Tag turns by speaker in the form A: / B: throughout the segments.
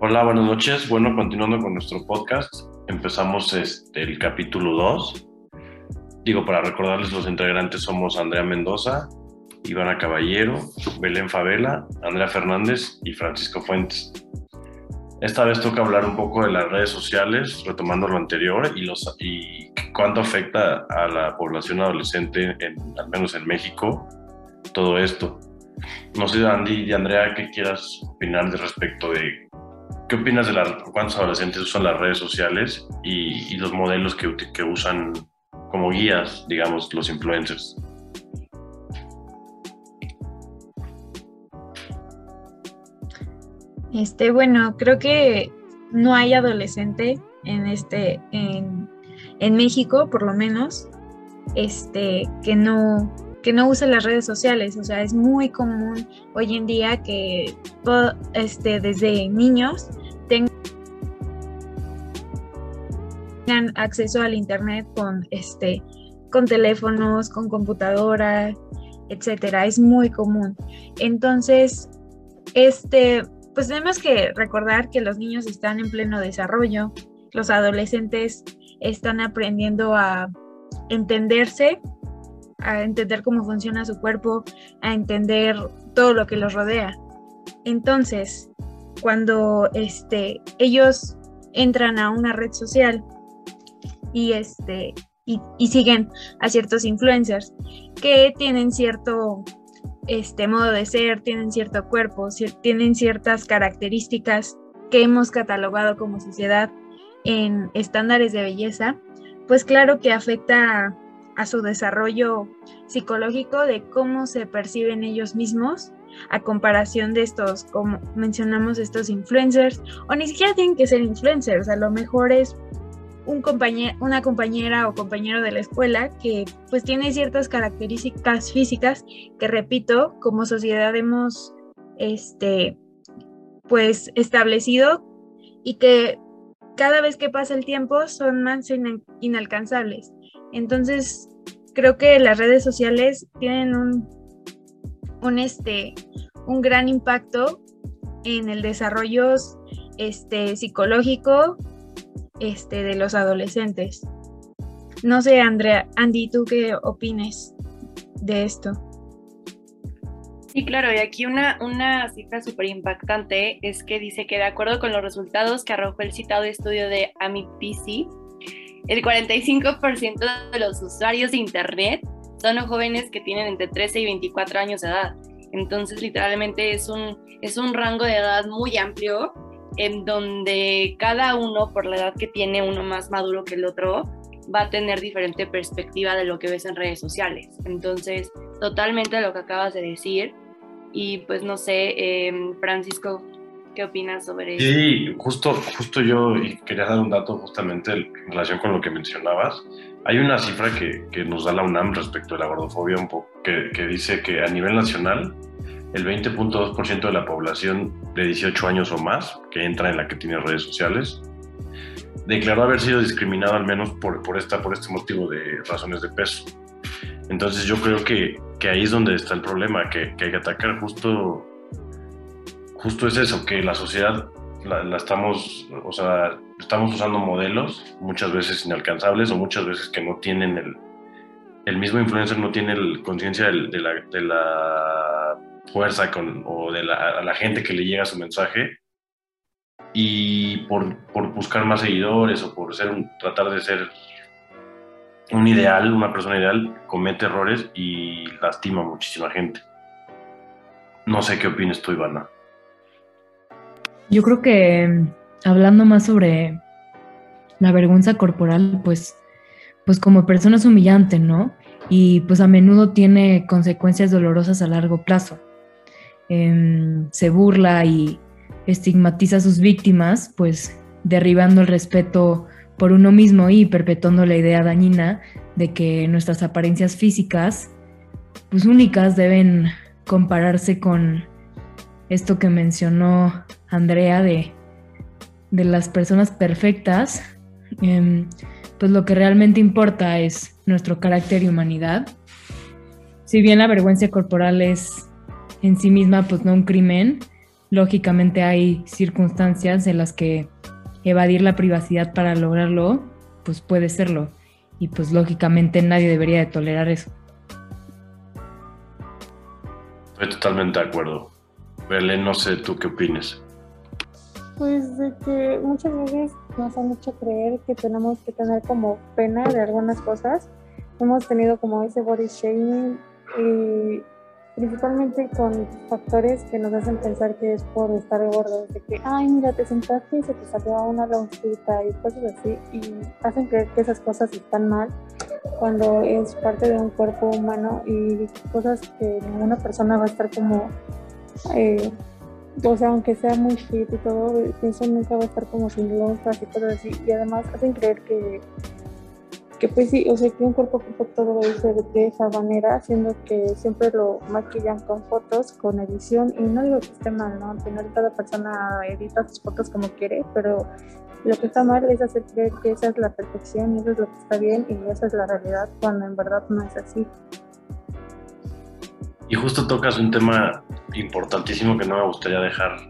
A: Hola, buenas noches. Bueno, continuando con nuestro podcast, empezamos este, el capítulo 2. Digo, para recordarles, los integrantes somos Andrea Mendoza, Ivana Caballero, Belén Favela, Andrea Fernández y Francisco Fuentes. Esta vez toca hablar un poco de las redes sociales, retomando lo anterior y, los, y cuánto afecta a la población adolescente, al menos en México, todo esto. No sé, Andy y Andrea, ¿qué quieras opinar de respecto de ¿Qué opinas de la, cuántos adolescentes usan las redes sociales y, los modelos que, usan como guías, digamos, los influencers?
B: Este, bueno, creo que no hay adolescente en este, en, México, por lo menos, este, que no, que no use las redes sociales. O sea, es muy común hoy en día que este, desde niños acceso al internet con este con teléfonos, con computadora, etcétera. Es muy común. Entonces, este, pues tenemos que recordar que los niños están en pleno desarrollo, los adolescentes están aprendiendo a entenderse a entender cómo funciona su cuerpo, a entender todo lo que los rodea. Entonces, cuando este, ellos entran a una red social y, este, y, siguen a ciertos influencers que tienen cierto este, modo de ser, tienen cierto cuerpo, tienen ciertas características que hemos catalogado como sociedad en estándares de belleza, pues claro que afecta a su desarrollo psicológico de cómo se perciben ellos mismos a comparación de estos, como mencionamos, estos influencers, o ni siquiera tienen que ser influencers, a lo mejor es un una compañera o compañero de la escuela que pues tiene ciertas características físicas que repito, como sociedad hemos este pues establecido y que cada vez que pasa el tiempo son más inalcanzables. Entonces, creo que las redes sociales tienen un, un, este, un gran impacto en el desarrollo este, psicológico este, de los adolescentes. No sé, Andrea, Andy, ¿tú qué opines de esto?
C: Sí, claro, y aquí una, una cifra súper impactante es que dice que de acuerdo con los resultados que arrojó el citado estudio de AMIPC, el 45% de los usuarios de Internet son jóvenes que tienen entre 13 y 24 años de edad. Entonces, literalmente es un, es un rango de edad muy amplio en donde cada uno, por la edad que tiene, uno más maduro que el otro, va a tener diferente perspectiva de lo que ves en redes sociales. Entonces, totalmente lo que acabas de decir. Y pues no sé, eh, Francisco, ¿Qué opinas sobre eso?
A: Sí, justo, justo yo quería dar un dato justamente en relación con lo que mencionabas. Hay una cifra que, que nos da la UNAM respecto a la gordofobia un poco, que, que dice que a nivel nacional el 20.2% de la población de 18 años o más, que entra en la que tiene redes sociales, declaró haber sido discriminado al menos por, por, esta, por este motivo de razones de peso. Entonces yo creo que, que ahí es donde está el problema, que, que hay que atacar justo justo es eso, que la sociedad la, estamos, o sea, estamos usando modelos muchas veces inalcanzables o muchas veces que no tienen el, el mismo influencer no tiene conciencia de, la, de, la, fuerza con, o de la, la, gente que le llega su mensaje y por, por buscar más seguidores o por ser tratar de ser un ideal, una persona ideal, comete errores y lastima a muchísima gente. No sé qué opinas tú, Ivana.
D: Yo creo que hablando más sobre la vergüenza corporal, pues, pues como persona es humillante, ¿no? Y pues a menudo tiene consecuencias dolorosas a largo plazo. Em, se burla y estigmatiza a sus víctimas, pues derribando el respeto por uno mismo y perpetuando la idea dañina de que nuestras apariencias físicas, pues únicas, deben compararse con esto que mencionó Andrea de, las personas perfectas, em, pues lo que realmente importa es nuestro carácter y humanidad. Si bien la vergüenza corporal es en sí misma pues no un crimen, lógicamente hay circunstancias en las que evadir la privacidad para lograrlo, pues puede serlo. Y pues lógicamente nadie debería de tolerar eso.
A: Estoy totalmente de acuerdo. Belén, no sé tú qué opinas.
B: Pues de que muchas veces nos han hecho creer que tenemos que tener como pena de algunas cosas. Hemos tenido como ese body shaming y principalmente con factores que nos hacen pensar que es por estar gordos, de que, ay, mira, te sentaste y se te salió una lonjita y cosas así, y hacen creer que esas cosas están mal cuando es parte de un cuerpo humano y cosas que ninguna persona va a estar como, eh, o sea, aunque sea muy fit y todo, eso nunca va a estar como sin lonjas y cosas así, y además hacen creer que que pues sí, o sea, que un cuerpo todo debe ser de esa manera, siendo que siempre lo maquillan con fotos, con edición, y no digo que esté mal, ¿no? Al final cada persona edita sus fotos como quiere, pero lo que está mal es hacer creer que esa es la perfección y eso es lo que está bien y esa es la realidad, cuando en verdad no es así.
A: Y justo tocas un tema importantísimo que no me gustaría dejar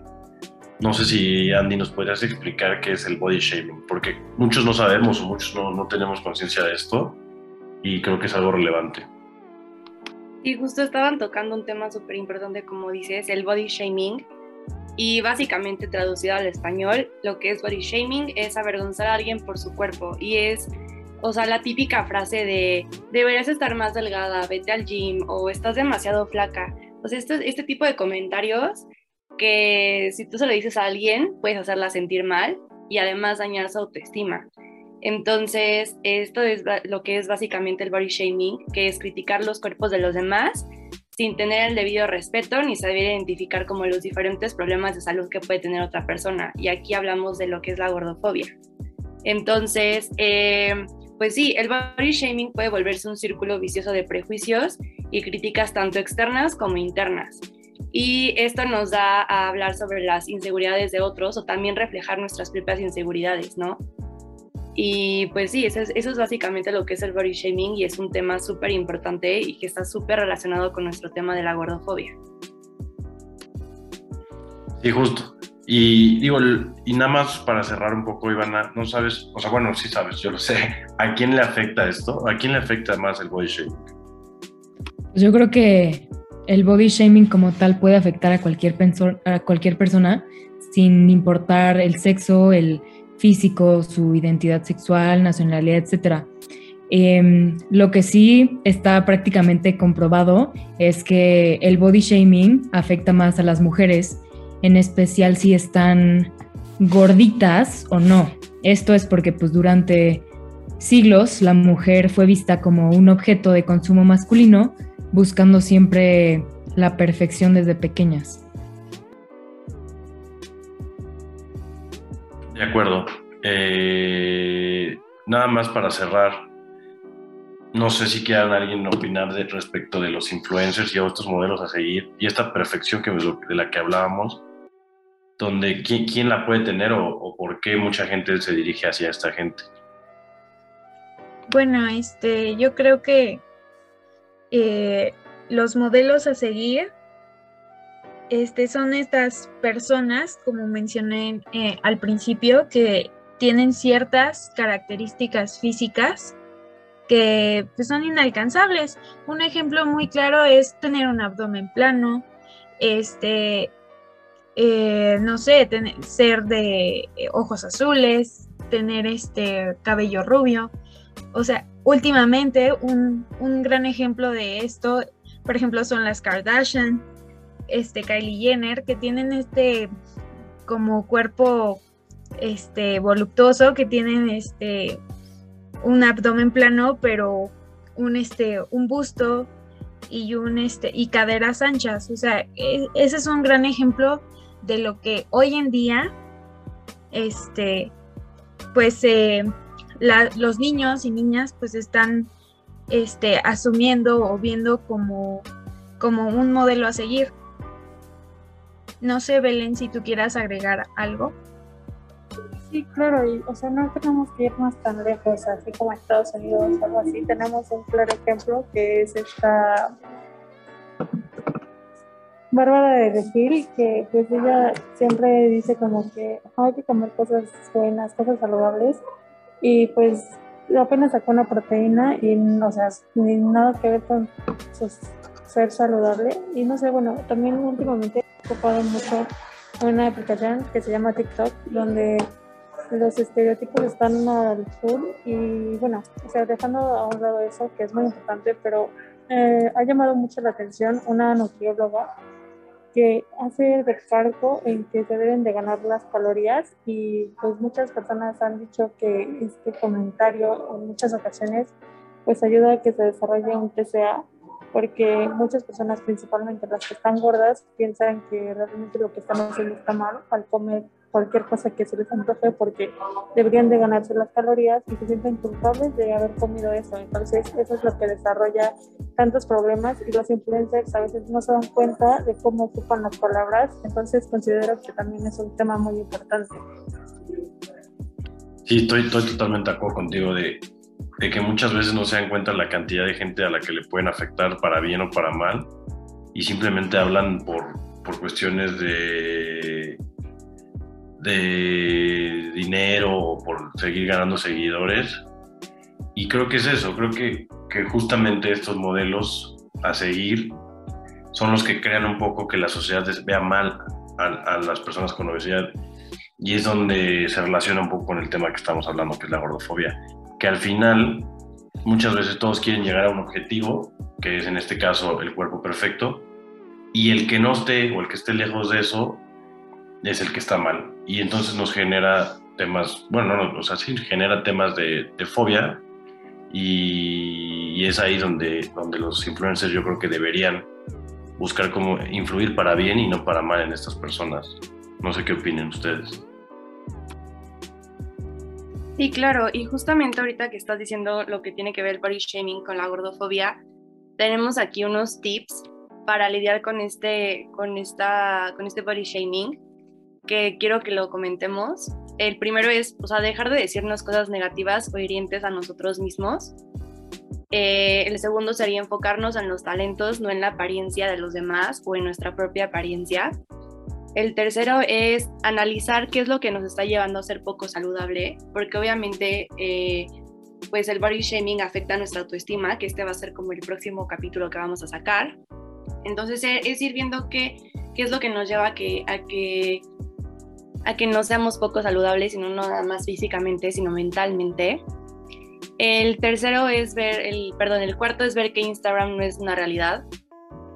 A: no sé si Andy nos podrías explicar qué es el body shaming, porque muchos no sabemos o muchos no, no tenemos conciencia de esto y creo que es algo relevante.
C: Y justo estaban tocando un tema súper importante, como dices, el body shaming. Y básicamente traducido al español, lo que es body shaming es avergonzar a alguien por su cuerpo. Y es, o sea, la típica frase de deberías estar más delgada, vete al gym o estás demasiado flaca. O sea, este, este tipo de comentarios que si tú se lo dices a alguien, puedes hacerla sentir mal y además dañar su autoestima. Entonces, esto es lo que es básicamente el body shaming, que es criticar los cuerpos de los demás sin tener el debido respeto ni saber identificar como los diferentes problemas de salud que puede tener otra persona. Y aquí hablamos de lo que es la gordofobia. Entonces, eh, pues sí, el body shaming puede volverse un círculo vicioso de prejuicios y críticas tanto externas como internas y esto nos da a hablar sobre las inseguridades de otros o también reflejar nuestras propias inseguridades, ¿no? Y pues sí, eso es, básicamente lo que es el body shaming y es un tema súper importante y que está súper relacionado con nuestro tema de la gordofobia.
A: Sí, justo. Y digo, y nada más para cerrar un poco, Ivana, no sabes, o sea, bueno, sí sabes, yo lo sé, ¿a quién le afecta esto? ¿A quién le afecta más el body shaming?
D: Yo creo que el body shaming como tal puede afectar a cualquier, a cualquier persona sin importar el sexo, el físico, su identidad sexual, nacionalidad, etc. Em, lo que sí está prácticamente comprobado es que el body shaming afecta más a las mujeres, en especial si están gorditas o no. Esto es porque pues durante siglos la mujer fue vista como un objeto de consumo masculino buscando siempre la perfección desde pequeñas.
A: De acuerdo. Eh, nada más para cerrar, no sé si quieran alguien opinar de, respecto de los influencers y otros modelos a seguir y esta perfección que, de la que hablábamos, donde quién, la puede tener o, por qué mucha gente se dirige hacia esta gente.
B: Bueno, este, yo creo que eh, los modelos a seguir este, son estas personas, como mencioné eh, al principio, que tienen ciertas características físicas que pues, son inalcanzables. Un ejemplo muy claro es tener un abdomen plano, este, eh, no sé, tener, ser de ojos azules, tener este cabello rubio. O sea, últimamente un, un gran ejemplo de esto por ejemplo, son las Kardashian, este, Kylie Jenner, que tienen este como cuerpo este voluptuoso, que tienen este un abdomen plano, pero un este un busto y un este y caderas anchas. O sea, e, ese es un gran ejemplo de lo que hoy en día este pues los niños y niñas pues están este, asumiendo o viendo como, como un modelo a seguir. No sé, Belén, si tú quieras agregar algo.
E: Sí, claro, y, o sea, no tenemos que irnos tan lejos, así como Estados Unidos o algo así. Tenemos un claro ejemplo que es esta Bárbara de Regil, que pues ella siempre dice como que hay que comer cosas buenas, cosas saludables, y pues apenas sacó una proteína y, o sea, ni nada que ver con ser saludable. Y no sé, bueno, también últimamente he ocupado mucho una aplicación que se llama TikTok, donde los estereotipos están al full y bueno, o sea, dejando a un lado eso, que es muy importante, pero eh, ha llamado mucho la atención una nutrióloga que hace recargo en que se deben de ganar las calorías y pues muchas personas han dicho que este comentario en muchas ocasiones pues ayuda a que se desarrolle un TCA porque muchas personas, principalmente las que están gordas, piensan que realmente lo que están haciendo está mal al comer cualquier cosa que se les antoje porque deberían de ganarse las calorías y se sienten culpables de haber comido eso. Entonces eso es lo que desarrolla tantos problemas y los influencers a veces no se dan cuenta de cómo ocupan las palabras. Entonces considero que también es un tema muy importante.
A: Sí, estoy, totalmente de acuerdo contigo de, de que muchas veces no se dan cuenta la cantidad de gente a la que le pueden afectar para bien o para mal y simplemente hablan por, por cuestiones de de dinero o por seguir ganando seguidores. Y creo que es eso, creo que, que justamente estos modelos a seguir son los que crean un poco que la sociedad vea mal a, a, las personas con obesidad y es donde se relaciona un poco con el tema que estamos hablando, que es la gordofobia, que al final muchas veces todos quieren llegar a un objetivo, que es en este caso el cuerpo perfecto, y el que no esté o el que esté lejos de eso es el que está mal. Y entonces nos genera temas, bueno, no, o sea, sí genera temas de, fobia y, es ahí donde, donde los influencers yo creo que deberían buscar cómo influir para bien y no para mal en estas personas. No sé qué opinen ustedes.
C: Sí, claro, y justamente ahorita que estás diciendo lo que tiene que ver el body shaming con la gordofobia, tenemos aquí unos tips para lidiar con este, con esta, con este body shaming que quiero que lo comentemos. El primero es, o sea, dejar de decirnos cosas negativas o hirientes a nosotros mismos. Eh, el segundo sería enfocarnos en los talentos, no en la apariencia de los demás o en nuestra propia apariencia. El tercero es analizar qué es lo que nos está llevando a ser poco saludable, porque obviamente eh, pues el body shaming afecta nuestra autoestima, que este va a ser como el próximo capítulo que vamos a sacar. Entonces eh, es ir viendo qué, qué es lo que nos lleva a que, a que a que no seamos poco saludables, sino no nada más físicamente, sino mentalmente. El tercero es ver, el, perdón, el cuarto es ver que Instagram no es una realidad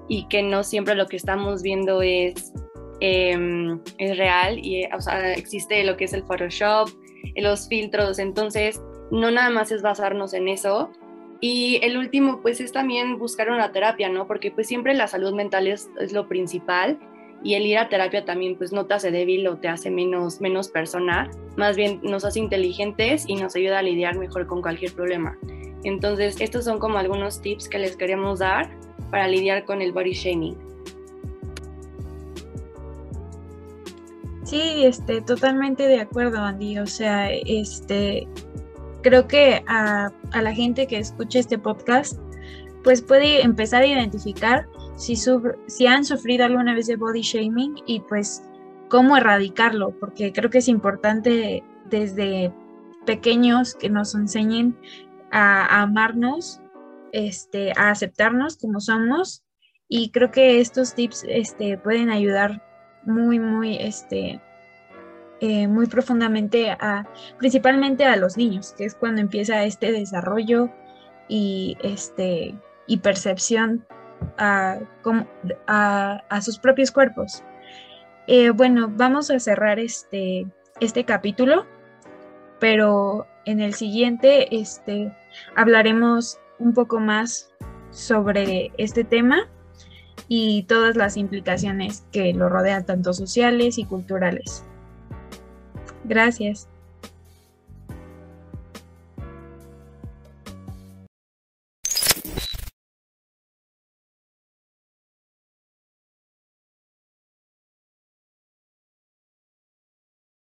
C: y que no siempre lo que estamos viendo es, em, es real y o sea, existe lo que es el Photoshop, los filtros, entonces no nada más es basarnos en eso. Y el último, pues es también buscar una terapia, ¿no? Porque pues siempre la salud mental es, es lo principal y el ir a terapia también pues no te hace débil o te hace menos, menos persona, más bien nos hace inteligentes y nos ayuda a lidiar mejor con cualquier problema. Entonces estos son como algunos tips que les queremos dar para lidiar con el body shaming.
B: Sí, este, totalmente de acuerdo, Andy. O sea, este, creo que a, a la gente que escucha este podcast, pues puede empezar a identificar si, han sufrido alguna vez de body shaming y pues cómo erradicarlo, porque creo que es importante desde pequeños que nos enseñen a, amarnos, este, a aceptarnos como somos y creo que estos tips este, pueden ayudar muy, muy, este, eh, muy profundamente a, principalmente a los niños, que es cuando empieza este desarrollo y, este, y percepción a, a, sus propios cuerpos. Eh, bueno, vamos a cerrar este, este capítulo, pero en el siguiente este, hablaremos un poco más sobre este tema y todas las implicaciones que lo rodean, tanto sociales y culturales. Gracias.